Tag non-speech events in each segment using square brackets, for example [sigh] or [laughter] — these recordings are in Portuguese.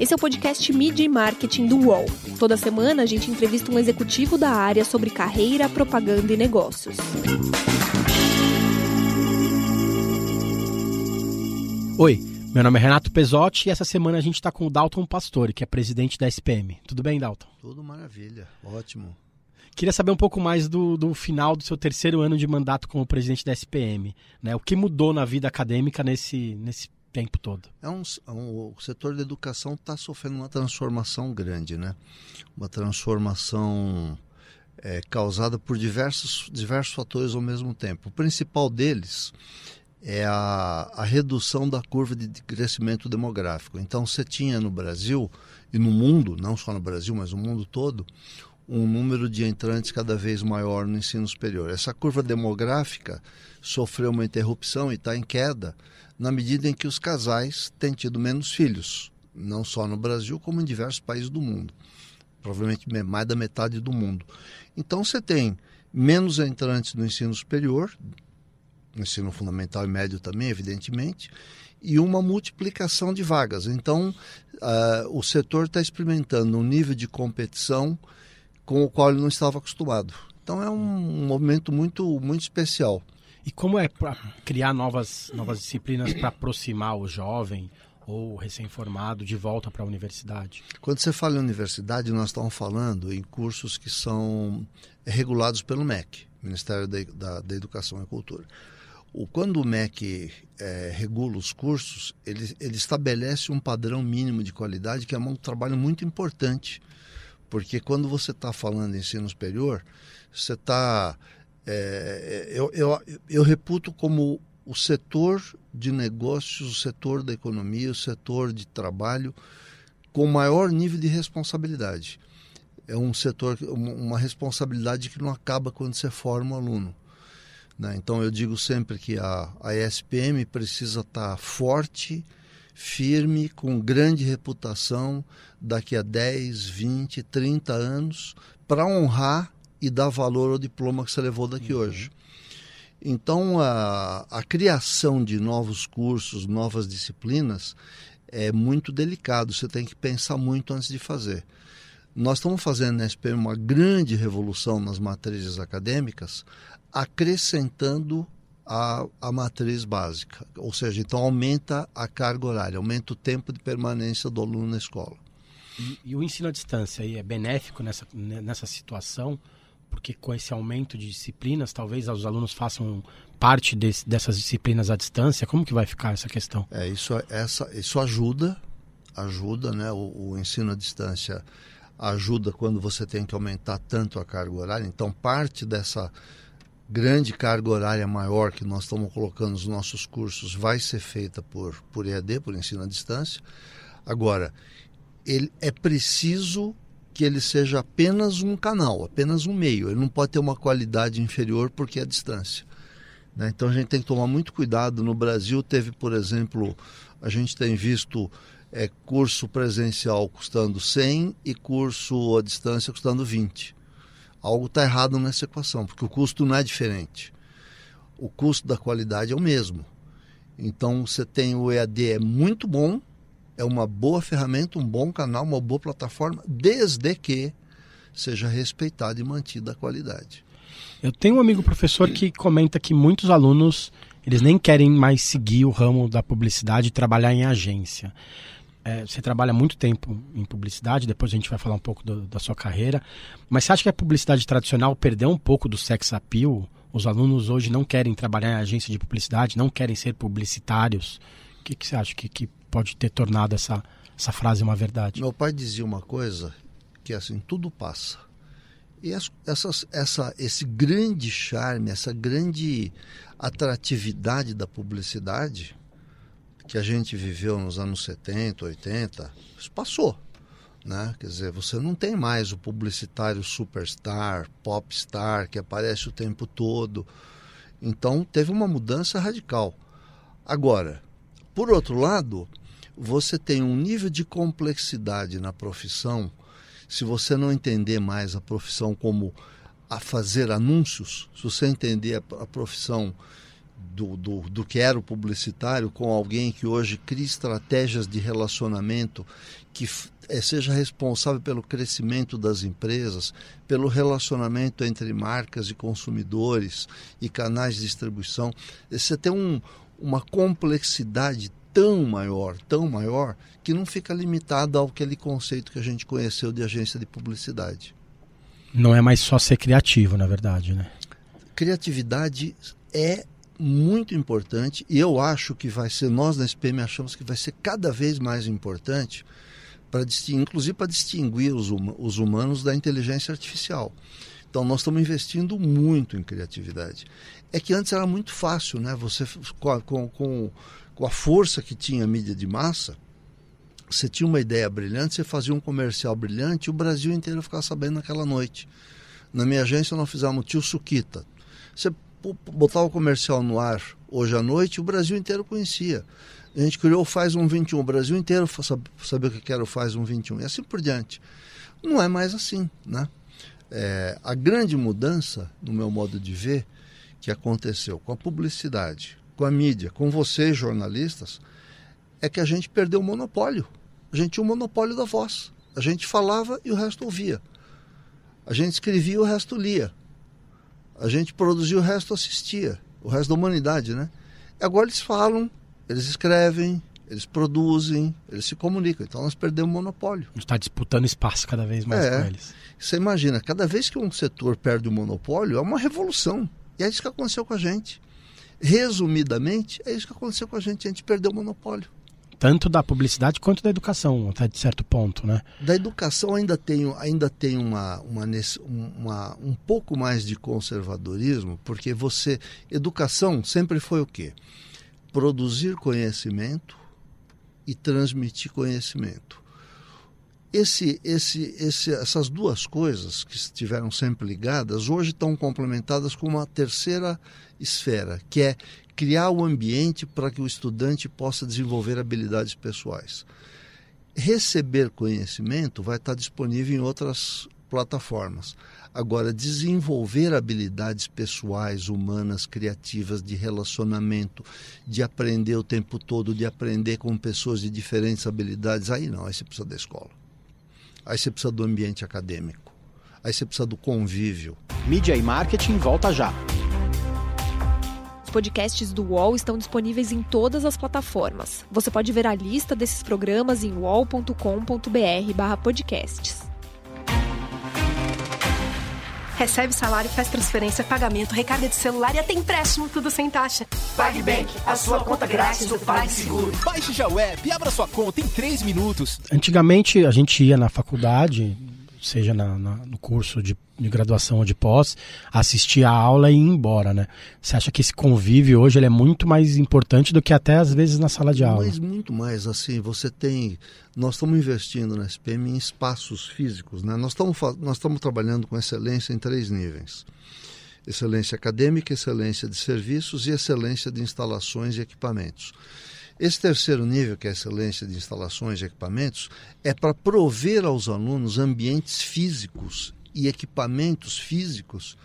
Esse é o podcast Media e Marketing do UOL. Toda semana a gente entrevista um executivo da área sobre carreira, propaganda e negócios. Oi, meu nome é Renato Pesotti e essa semana a gente está com o Dalton Pastore, que é presidente da SPM. Tudo bem, Dalton? Tudo maravilha, ótimo. Queria saber um pouco mais do, do final do seu terceiro ano de mandato como presidente da SPM. Né? O que mudou na vida acadêmica nesse, nesse tempo todo? É um, é um, o setor da educação está sofrendo uma transformação grande, né? Uma transformação é, causada por diversos, diversos fatores ao mesmo tempo. O principal deles é a, a redução da curva de crescimento demográfico. Então, você tinha no Brasil e no mundo, não só no Brasil, mas no mundo todo, um número de entrantes cada vez maior no ensino superior. Essa curva demográfica sofreu uma interrupção e está em queda na medida em que os casais têm tido menos filhos, não só no Brasil, como em diversos países do mundo, provavelmente mais da metade do mundo. Então você tem menos entrantes no ensino superior, no ensino fundamental e médio também, evidentemente, e uma multiplicação de vagas. Então uh, o setor está experimentando um nível de competição com o qual ele não estava acostumado. Então é um, momento muito, muito especial. E como é para criar novas, novas disciplinas para aproximar o jovem ou recém-formado de volta para a universidade? Quando você fala em universidade, nós estamos falando em cursos que são regulados pelo MEC, Ministério da, da, da Educação e Cultura. O, quando o MEC é, regula os cursos, ele, ele estabelece um padrão mínimo de qualidade, que é um trabalho muito importante, porque quando você está falando em ensino superior, você está é, eu, eu, eu reputo como o setor de negócios, o setor da economia, o setor de trabalho com maior nível de responsabilidade. É um setor, uma responsabilidade que não acaba quando você forma um aluno. Né? Então eu digo sempre que a, a ESPM precisa estar tá forte, firme, com grande reputação daqui a 10, 20, 30 anos, para honrar e dar valor ao diploma que você levou daqui uhum. hoje. Então, a, a criação de novos cursos, novas disciplinas, é muito delicado. Você tem que pensar muito antes de fazer. Nós estamos fazendo na SPM uma grande revolução nas matrizes acadêmicas, acrescentando a, a matriz básica. Ou seja, então aumenta a carga horária, aumenta o tempo de permanência do aluno na escola. E, e o ensino à distância aí é benéfico nessa, nessa situação? porque com esse aumento de disciplinas, talvez os alunos façam parte desse, dessas disciplinas à distância. Como que vai ficar essa questão? É isso, essa, isso ajuda, ajuda, né? O, o ensino à distância ajuda quando você tem que aumentar tanto a carga horária. Então, parte dessa grande carga horária maior que nós estamos colocando nos nossos cursos vai ser feita por, por EAD, por ensino à distância. Agora, ele é preciso que ele seja apenas um canal, apenas um meio. Ele não pode ter uma qualidade inferior porque é a distância. Né? Então a gente tem que tomar muito cuidado. No Brasil teve, por exemplo, a gente tem visto é, curso presencial custando 100 e curso à distância custando 20. Algo está errado nessa equação, porque o custo não é diferente. O custo da qualidade é o mesmo. Então você tem o EAD é muito bom, é uma boa ferramenta, um bom canal, uma boa plataforma, desde que seja respeitada e mantida a qualidade. Eu tenho um amigo professor que comenta que muitos alunos eles nem querem mais seguir o ramo da publicidade e trabalhar em agência. É, você trabalha muito tempo em publicidade, depois a gente vai falar um pouco do, da sua carreira. Mas você acha que a publicidade tradicional perdeu um pouco do sex appeal? Os alunos hoje não querem trabalhar em agência de publicidade, não querem ser publicitários. O que, que você acha que, que pode ter tornado essa, essa frase uma verdade? Meu pai dizia uma coisa que é assim, tudo passa. E essa, essa, esse grande charme, essa grande atratividade da publicidade que a gente viveu nos anos 70, 80, isso passou. Né? Quer dizer, você não tem mais o publicitário superstar, popstar, que aparece o tempo todo. Então teve uma mudança radical. Agora, por outro lado, você tem um nível de complexidade na profissão. Se você não entender mais a profissão como a fazer anúncios, se você entender a, profissão do, do, do que era o publicitário com alguém que hoje cria estratégias de relacionamento que é, seja responsável pelo crescimento das empresas, pelo relacionamento entre marcas e consumidores e canais de distribuição. Você tem um, uma complexidade tão maior, tão maior, que não fica limitada ao aquele conceito que a gente conheceu de agência de publicidade. Não é mais só ser criativo, na verdade, né? Criatividade é muito importante e eu acho que vai ser, nós na SPM achamos que vai ser cada vez mais importante para inclusive para distinguir os, os humanos da inteligência artificial. Então nós estamos investindo muito em criatividade. É que antes era muito fácil, né? Você com, com, com, com a força que tinha a mídia de massa, você tinha uma ideia brilhante, você fazia um comercial brilhante e o Brasil inteiro ficava sabendo naquela noite. Na minha agência nós fizemos o Tio Suquita. Você botava o comercial no ar hoje à noite, o Brasil inteiro conhecia. A gente criou o Faz 121, o Brasil inteiro sabia o que era o Faz 121 e assim por diante. Não é mais assim, né? É, a grande mudança, no meu modo de ver, que aconteceu com a publicidade, com a mídia, com vocês jornalistas, é que a gente perdeu o monopólio. A gente tinha o monopólio da voz. A gente falava e o resto ouvia. A gente escrevia e o resto lia. A gente produzia e o resto assistia. O resto da humanidade, né? Agora eles falam eles escrevem, eles produzem, eles se comunicam. Então nós perdemos o monopólio. A gente está disputando espaço cada vez mais é, com eles. Você imagina, cada vez que um setor perde o monopólio, é uma revolução. E é isso que aconteceu com a gente. Resumidamente, é isso que aconteceu com a gente. A gente perdeu o monopólio. Tanto da publicidade quanto da educação, até de certo ponto, né? Da educação ainda tem, ainda tem uma, uma, uma, um pouco mais de conservadorismo, porque você. Educação sempre foi o quê? produzir conhecimento e transmitir conhecimento. Esse, esse, esse, essas duas coisas que estiveram sempre ligadas, hoje estão complementadas com uma terceira esfera, que é criar o ambiente para que o estudante possa desenvolver habilidades pessoais. Receber conhecimento vai estar disponível em outras plataformas. Agora, desenvolver habilidades pessoais, humanas, criativas, de relacionamento, de aprender o tempo todo, de aprender com pessoas de diferentes habilidades, aí não, aí você precisa da escola. Aí você precisa do ambiente acadêmico. Aí você precisa do convívio. Mídia e marketing volta já. Os podcasts do UOL estão disponíveis em todas as plataformas. Você pode ver a lista desses programas em uol.com.br/podcasts. Recebe salário, faz transferência, pagamento, recarga de celular e até empréstimo, tudo sem taxa. PagBank, a sua conta grátis do PagSeguro. Baixe já o app e abra sua conta em 3 minutos. Antigamente a gente ia na faculdade, seja na, na, no curso de, de, graduação ou de pós, assistir a aula e ir embora, né? Você acha que esse convívio hoje ele é muito mais importante do que até às vezes na sala de aula? Mas muito mais, assim, você tem nós estamos investindo na SPM em espaços físicos. Né? Nós, estamos, nós estamos trabalhando com excelência em três níveis: excelência acadêmica, excelência de serviços e excelência de instalações e equipamentos. Esse terceiro nível, que é a excelência de instalações e equipamentos, é para prover aos alunos ambientes físicos e equipamentos físicos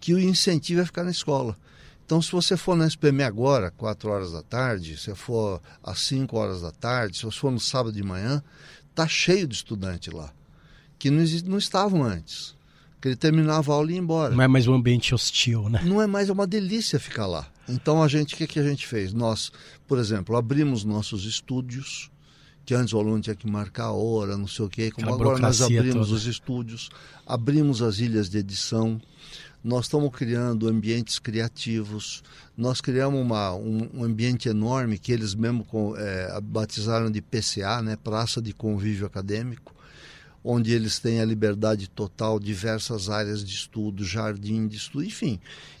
que o incentive a ficar na escola. Então, se você for na SPM agora, 4 horas da tarde, se for às 5 horas da tarde, se você for no sábado de manhã, tá cheio de estudante lá, que não, não estavam antes. Que ele terminava a aula e ia embora. Não é mais um ambiente hostil, né? Não é mais é uma delícia ficar lá. Então, a gente, o que, que a gente fez? Nós, por exemplo, abrimos nossos estúdios, que antes o aluno tinha que marcar a hora, não sei o quê. Como agora nós abrimos toda. os estúdios, abrimos as ilhas de edição, nós estamos criando ambientes criativos, nós criamos uma, um, um ambiente enorme que eles mesmo é, batizaram de PCA, né, Praça de Convívio Acadêmico, onde eles têm a liberdade total, diversas áreas de estudo, jardim de estudo, enfim.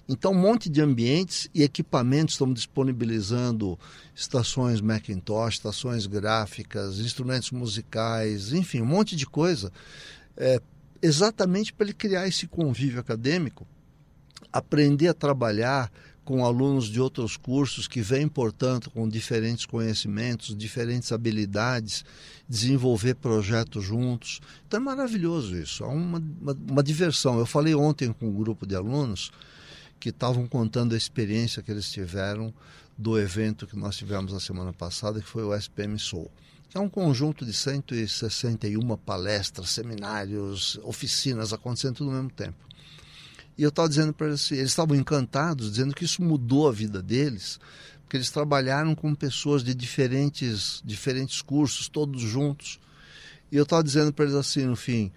Então, um monte de ambientes e equipamentos estamos disponibilizando estações Macintosh, estações gráficas, instrumentos musicais, enfim, um monte de coisa é, exatamente para ele criar esse convívio acadêmico, aprender a trabalhar com alunos de outros cursos que vêm, portanto, com diferentes conhecimentos, diferentes habilidades, desenvolver projetos juntos. Então é maravilhoso isso, é uma, uma, uma diversão. Eu falei ontem com um grupo de alunos que estavam contando a experiência que eles tiveram do evento que nós tivemos na semana passada, que foi o SPM Soul. É um conjunto de 161 palestras, seminários, oficinas acontecendo tudo ao mesmo tempo. E eu estava dizendo para eles eles estavam encantados, dizendo que isso mudou a vida deles, porque eles trabalharam com pessoas de diferentes, diferentes cursos, todos juntos. E eu estava dizendo para eles assim, no fim,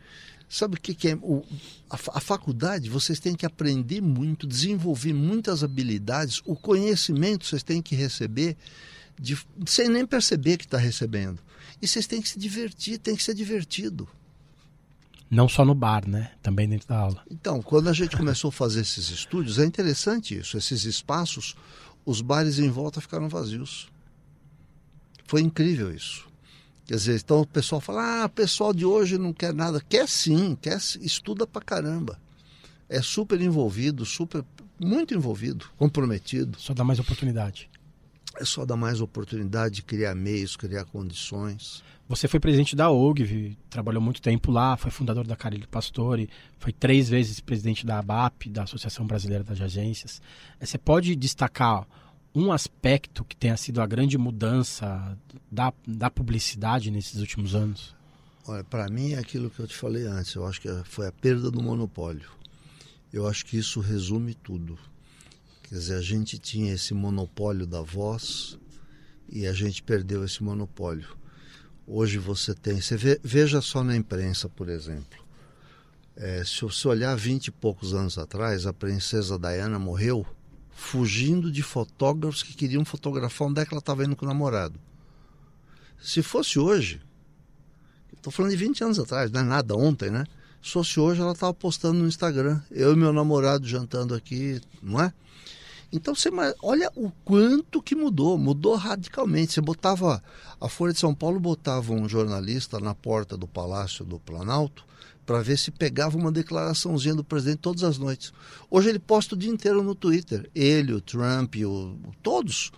sabe o que, que é? O, a, a faculdade, vocês têm que aprender muito, desenvolver muitas habilidades, o conhecimento vocês têm que receber de, sem nem perceber que está recebendo. E vocês têm que se divertir, tem que ser divertido. Não só no bar, né? Também dentro da aula. Então, quando a gente começou a fazer esses estúdios, é interessante isso. Esses espaços, os bares em volta ficaram vazios. Foi incrível isso. Quer dizer, então o pessoal fala, ah, o pessoal de hoje não quer nada. Quer sim, quer, estuda pra caramba. É super envolvido, super, muito envolvido, comprometido. Só dá mais oportunidade. É só dar mais oportunidade de criar meios, criar condições. Você foi presidente da OGV, trabalhou muito tempo lá, foi fundador da Carilho Pastore, foi três vezes presidente da ABAP, da Associação Brasileira das Agências. Eh, você pode destacar um aspecto que tenha sido a grande mudança da, da publicidade nesses últimos anos? Olha, para mim é aquilo que eu te falei antes. Eu acho que foi a perda do monopólio. Eu acho que isso resume tudo. Quer dizer, a gente tinha esse monopólio da voz e a gente perdeu esse monopólio. Hoje você tem, você vê, veja só na imprensa, por exemplo. É, se você olhar vinte e poucos anos atrás, a princesa Diana morreu fugindo de fotógrafos que queriam fotografar onde é que ela estava indo com o namorado. Se fosse hoje, estou falando de 20 anos atrás, não é nada, ontem, né? Se fosse hoje, ela estava postando no Instagram, eu e meu namorado jantando aqui, não é? Então você olha o quanto que mudou, mudou radicalmente. Você botava a Folha de São Paulo botava um jornalista na porta do Palácio do Planalto para ver se pegava uma declaraçãozinha do presidente todas as noites. Hoje ele posta o dia inteiro no Twitter. Ele, o Trump, o, todos,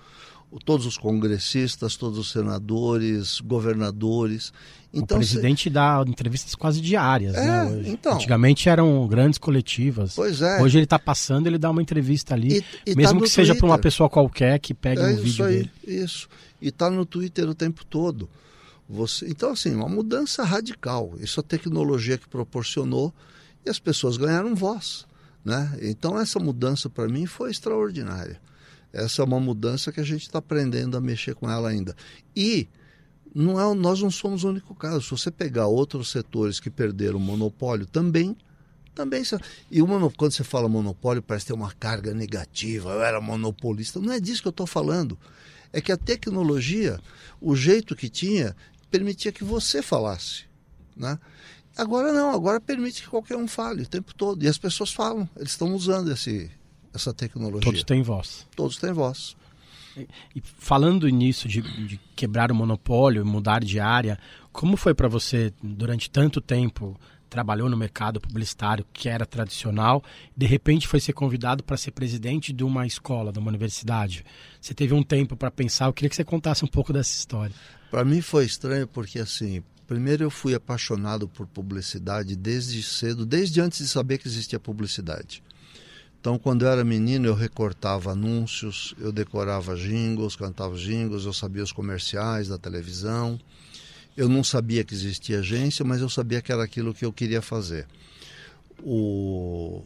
todos os congressistas, todos os senadores, governadores. Então, o presidente cê... dá entrevistas quase diárias, é, né? Então, Antigamente eram grandes coletivas. Pois é. Hoje ele está passando, ele dá uma entrevista ali, e, e mesmo tá que seja para uma pessoa qualquer que pegue é um vídeo aí, dele. Isso. E está no Twitter o tempo todo. Você, então, assim, uma mudança radical. Isso a tecnologia que proporcionou e as pessoas ganharam voz. Né? Então, essa mudança para mim foi extraordinária. Essa é uma mudança que a gente está aprendendo a mexer com ela ainda. E não é, nós não somos o único caso. Se você pegar outros setores que perderam o monopólio, também também e o quando você fala monopólio parece ter uma carga negativa eu era monopolista não é disso que eu estou falando é que a tecnologia o jeito que tinha permitia que você falasse. Né? Agora não, agora permite que qualquer um fale o tempo todo. E as pessoas falam, eles estão usando esse, essa tecnologia. Todos têm voz. Todos têm voz. E, e falando nisso de, de, quebrar o monopólio, mudar de área, como foi para você durante tanto tempo trabalhou no mercado publicitário que era tradicional, de repente foi ser convidado para ser presidente de uma escola, de uma universidade. Você teve um tempo para pensar, eu queria que você contasse um pouco dessa história. Para mim foi estranho porque assim, primeiro eu fui apaixonado por publicidade desde cedo, desde antes de saber que existia publicidade. Então, quando eu era menino, eu recortava anúncios, eu decorava jingles, cantava jingles, eu sabia os comerciais da televisão. Eu não sabia que existia agência, mas eu sabia que era aquilo que eu queria fazer. O...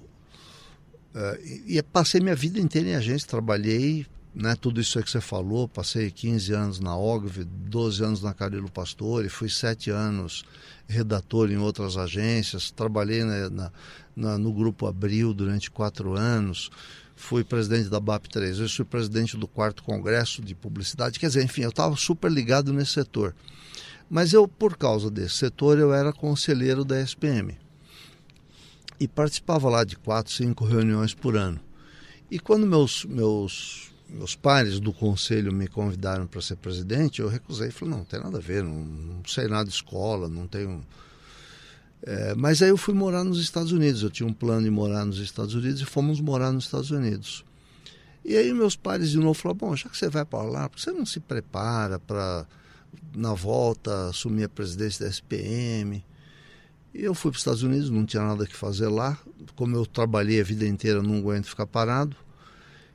Uh, e passei minha vida inteira em agência, trabalhei né, tudo isso que você falou, passei 15 anos na OGV, 12 anos na Carilo Pastore, fui 7 anos redator em outras agências, trabalhei né, na, na, no Grupo Abril durante 4 anos, fui presidente da BAP 3 vezes, fui presidente do quarto congresso de publicidade, quer dizer, enfim, eu estava super ligado nesse setor. Mas eu, por causa desse setor, eu era conselheiro da SPM. E participava lá de quatro, cinco reuniões por ano. E quando meus, meus meus pares do conselho me convidaram para ser presidente, eu recusei. Falei, não, não tem nada a ver, não, não sei nada de escola, não tenho... É, mas aí eu fui morar nos Estados Unidos, eu tinha um plano de morar nos Estados Unidos e fomos morar nos Estados Unidos. E aí meus pais de novo falaram, bom, já que você vai para lá, por que você não se prepara para, na volta, assumir a presidência da SPM? E eu fui para os Estados Unidos, não tinha nada que fazer lá. Como eu trabalhei a vida inteira, não aguento ficar parado.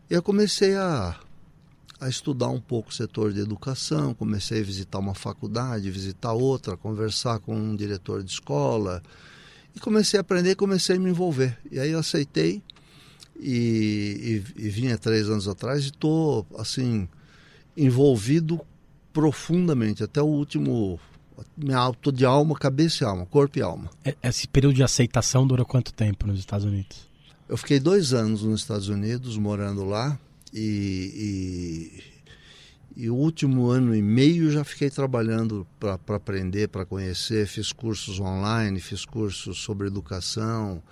E eu comecei a, a estudar um pouco o setor de educação, comecei a visitar uma faculdade, visitar outra, conversar com um diretor de escola. E comecei a aprender, comecei a me envolver. E aí eu aceitei e, e, e vinha três anos atrás e estou, assim, envolvido profundamente, até o último minha auto de alma, cabeça e alma, corpo e alma. Esse período de aceitação dura quanto tempo nos Estados Unidos? Eu fiquei dois anos nos Estados Unidos, morando lá, e, e, e o último ano e meio já fiquei trabalhando para aprender, para conhecer. Fiz cursos online, fiz cursos sobre educação,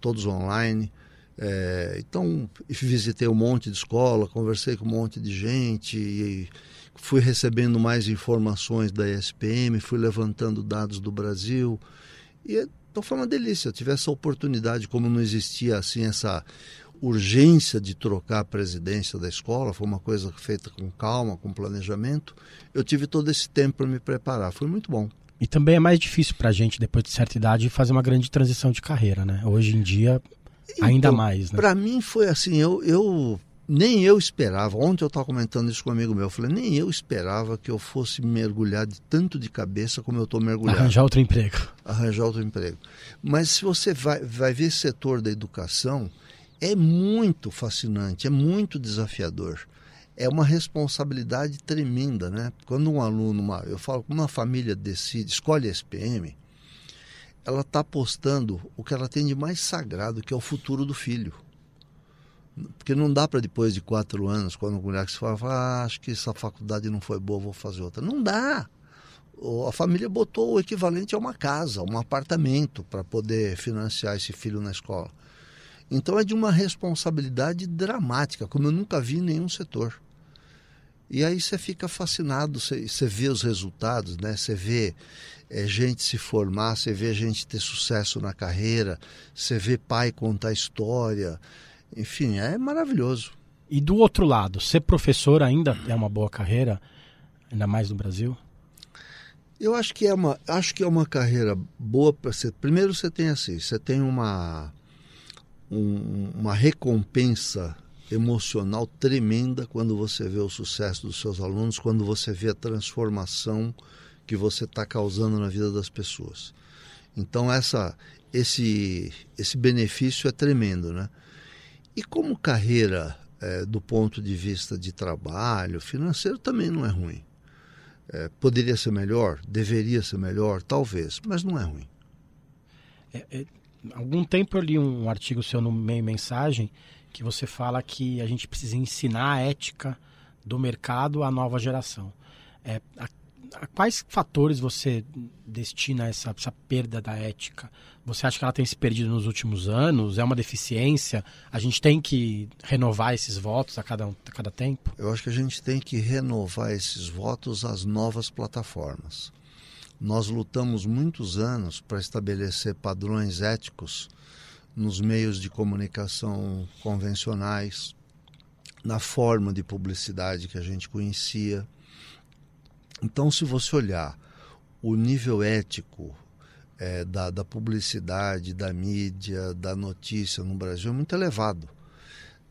todos online. É, então, visitei um monte de escola, conversei com um monte de gente, fui recebendo mais informações da ESPM, fui levantando dados do Brasil. E então foi uma delícia. Eu tive essa oportunidade, como não existia assim essa urgência de trocar a presidência da escola, foi uma coisa feita com calma, com planejamento. Eu tive todo esse tempo para me preparar. Foi muito bom. E também é mais difícil para a gente, depois de certa idade, fazer uma grande transição de carreira, né? Hoje em dia, ainda então, mais, né? Para mim foi assim, eu, eu nem eu esperava, ontem eu estava comentando isso com um amigo meu, eu falei, nem eu esperava que eu fosse mergulhar de tanto de cabeça como eu estou mergulhado. Arranjar outro emprego. Arranjar outro emprego. Mas se você vai, vai ver esse setor da educação, é muito fascinante, é muito desafiador. É uma responsabilidade tremenda, né? Quando um aluno, uma, eu falo, uma família decide, escolhe a SPM, ela está apostando o que ela tem de mais sagrado, que é o futuro do filho porque não dá para depois de quatro anos, quando a mulher se fala, ah, acho que essa faculdade não foi boa, vou fazer outra. Não dá. A família botou o equivalente a uma casa, um apartamento, para poder financiar esse filho na escola. Então é de uma responsabilidade dramática, como eu nunca vi em nenhum setor. E aí você fica fascinado, você, você vê os resultados, né? Você vê é, gente se formar, você vê gente ter sucesso na carreira, você vê pai contar história, enfim, é maravilhoso. E do outro lado, ser professor ainda é uma boa carreira, ainda mais no Brasil? Eu acho que é uma, acho que é uma carreira boa para ser. Primeiro você tem assim, você tem uma um, uma recompensa emocional tremenda quando você vê o sucesso dos seus alunos, quando você vê a transformação que você está causando na vida das pessoas. Então essa esse esse benefício é tremendo, né? E como carreira, é, do ponto de vista de trabalho, financeiro também não é ruim. É, poderia ser melhor? Deveria ser melhor? Talvez, mas não é ruim. É, é algum tempo eu li um artigo seu no meio mensagem que você fala que a gente precisa ensinar a ética do mercado à nova geração. É, a, a quais fatores você destina essa, essa perda da ética? Você acha que ela tem se perdido nos últimos anos? É uma deficiência? A gente tem que renovar esses votos a cada, a cada tempo? Eu acho que a gente tem que renovar esses votos às novas plataformas. Nós lutamos muitos anos para estabelecer padrões éticos nos meios de comunicação convencionais, na forma de publicidade que a gente conhecia. Então, se você olhar o nível ético é, da, da publicidade, da mídia, da notícia no Brasil é muito elevado.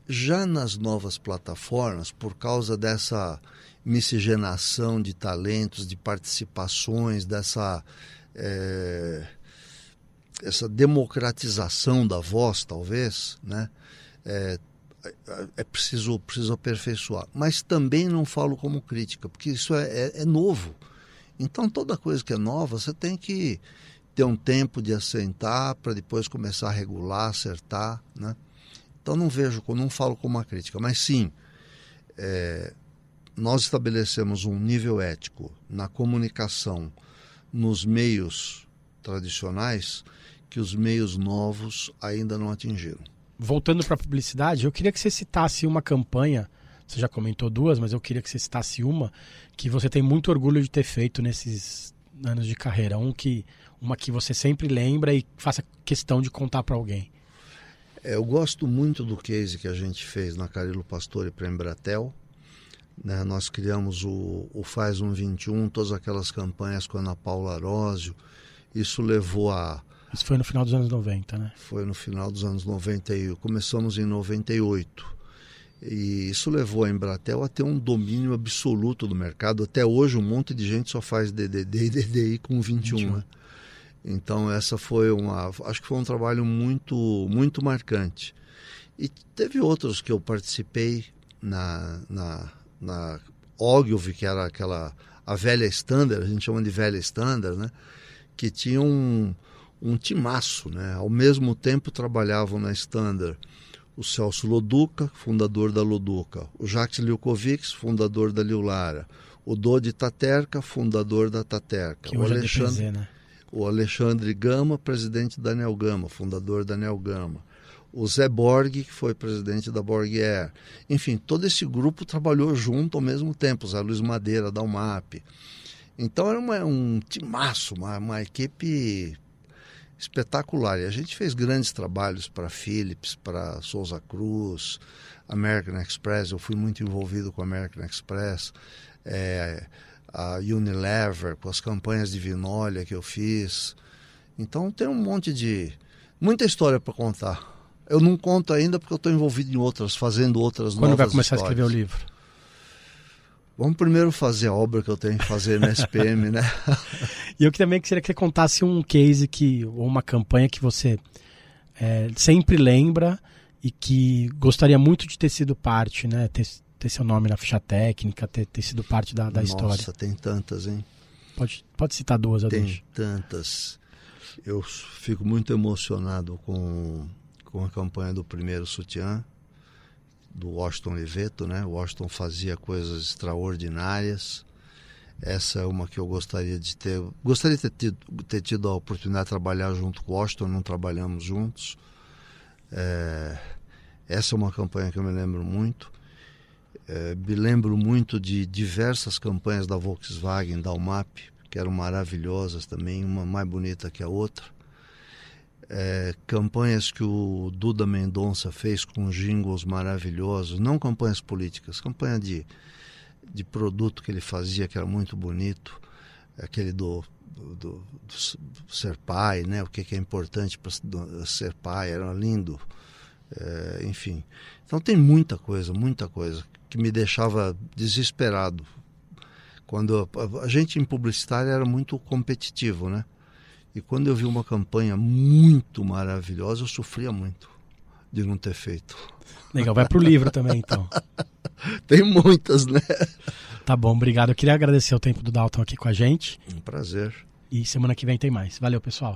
Já nas novas plataformas, por causa dessa miscigenação de talentos, de participações, dessa é, essa democratização da voz, talvez, né? É, é preciso, preciso aperfeiçoar. Mas também não falo como crítica, porque isso é, é, é novo. Então, toda coisa que é nova, você tem que ter um tempo de assentar para depois começar a regular, acertar, né? Então não vejo, não falo como uma crítica, mas sim, é, nós estabelecemos um nível ético na comunicação nos meios tradicionais que os meios novos ainda não atingiram. Voltando para a publicidade, eu queria que você citasse uma campanha, você já comentou duas, mas eu queria que você citasse uma que você tem muito orgulho de ter feito nesses anos de carreira, um que uma que você sempre lembra e faça questão de contar para alguém? É, eu gosto muito do case que a gente fez na Carilo Pastore para Embratel. Né? Nós criamos o, o Faz 121, todas aquelas campanhas com a Ana Paula Arósio Isso levou a. Isso foi no final dos anos 90, né? Foi no final dos anos 90 e começamos em 98. E isso levou a Embratel a ter um domínio absoluto do mercado. Até hoje, um monte de gente só faz DDD [laughs] e DDI com 21. 21. Né? Então, essa foi uma. Acho que foi um trabalho muito, muito marcante. E teve outros que eu participei na, na, na Ogilvy, que era aquela. a velha Standard, a gente chama de velha Standard, né? Que tinha um, um timaço, né? Ao mesmo tempo trabalhavam na Standard o Celso Loduca, fundador da Loduca, o Jacques Liukovics, fundador da Liulara, o Dodi Taterka, fundador da Taterka, o é Alexandre, é né? o Alexandre Gama, presidente da Nel Gama, fundador da Nel Gama, o Zé Borg, que foi presidente da Borg Air. Enfim, todo esse grupo trabalhou junto ao mesmo tempo, o Zé Luiz Madeira da UMAP. Então era uma, um timaço, uma, uma equipe espetacular. E a gente fez grandes trabalhos para Philips, para Souza Cruz, American Express. Eu fui muito envolvido com American Express, é, a Unilever, com as campanhas de Vinólia que eu fiz. Então tem um monte de. muita história para contar. Eu não conto ainda porque eu estou envolvido em outras, fazendo outras Quando vai começar histórias. a escrever o livro? Vamos primeiro fazer a obra que eu tenho que fazer na SPM, né? [laughs] e eu também queria que você contasse um case que, ou uma campanha que você é, sempre lembra e que gostaria muito de ter sido parte, né? Ter, ter seu nome na ficha técnica, ter, ter sido parte da, da Nossa, história. Nossa, tem tantas, hein? Pode, pode citar duas, Tem tantas. Eu fico muito emocionado com, com a campanha do primeiro sutiã do Washington Oliveto, né? O Washington fazia coisas extraordinárias. Essa é uma que eu gostaria de ter. Gostaria de ter tido, ter tido a oportunidade de trabalhar junto com o Washington, não trabalhamos juntos. É, essa é uma campanha que eu me lembro muito. É, me lembro muito de diversas campanhas da Volkswagen, da UMAP, que eram maravilhosas também, uma mais bonita que a outra é, campanhas que o Duda Mendonça fez com jingles maravilhosos, não campanhas políticas, campanha de, de produto que ele fazia que era muito bonito, aquele do, do, do, ser pai, né? o que, que é importante para ser pai, era lindo, é, enfim. Então tem muita coisa, muita coisa que me deixava desesperado. Quando a, a gente em publicitária era muito competitivo, né? E quando eu vi uma campanha muito maravilhosa, eu sofria muito de não ter feito. Legal, vai pro livro também, então. [laughs] Tem muitas, né? Tá bom, obrigado. Eu queria agradecer o tempo do Dalton aqui com a gente. Um prazer. E semana que vem tem mais. Valeu, pessoal.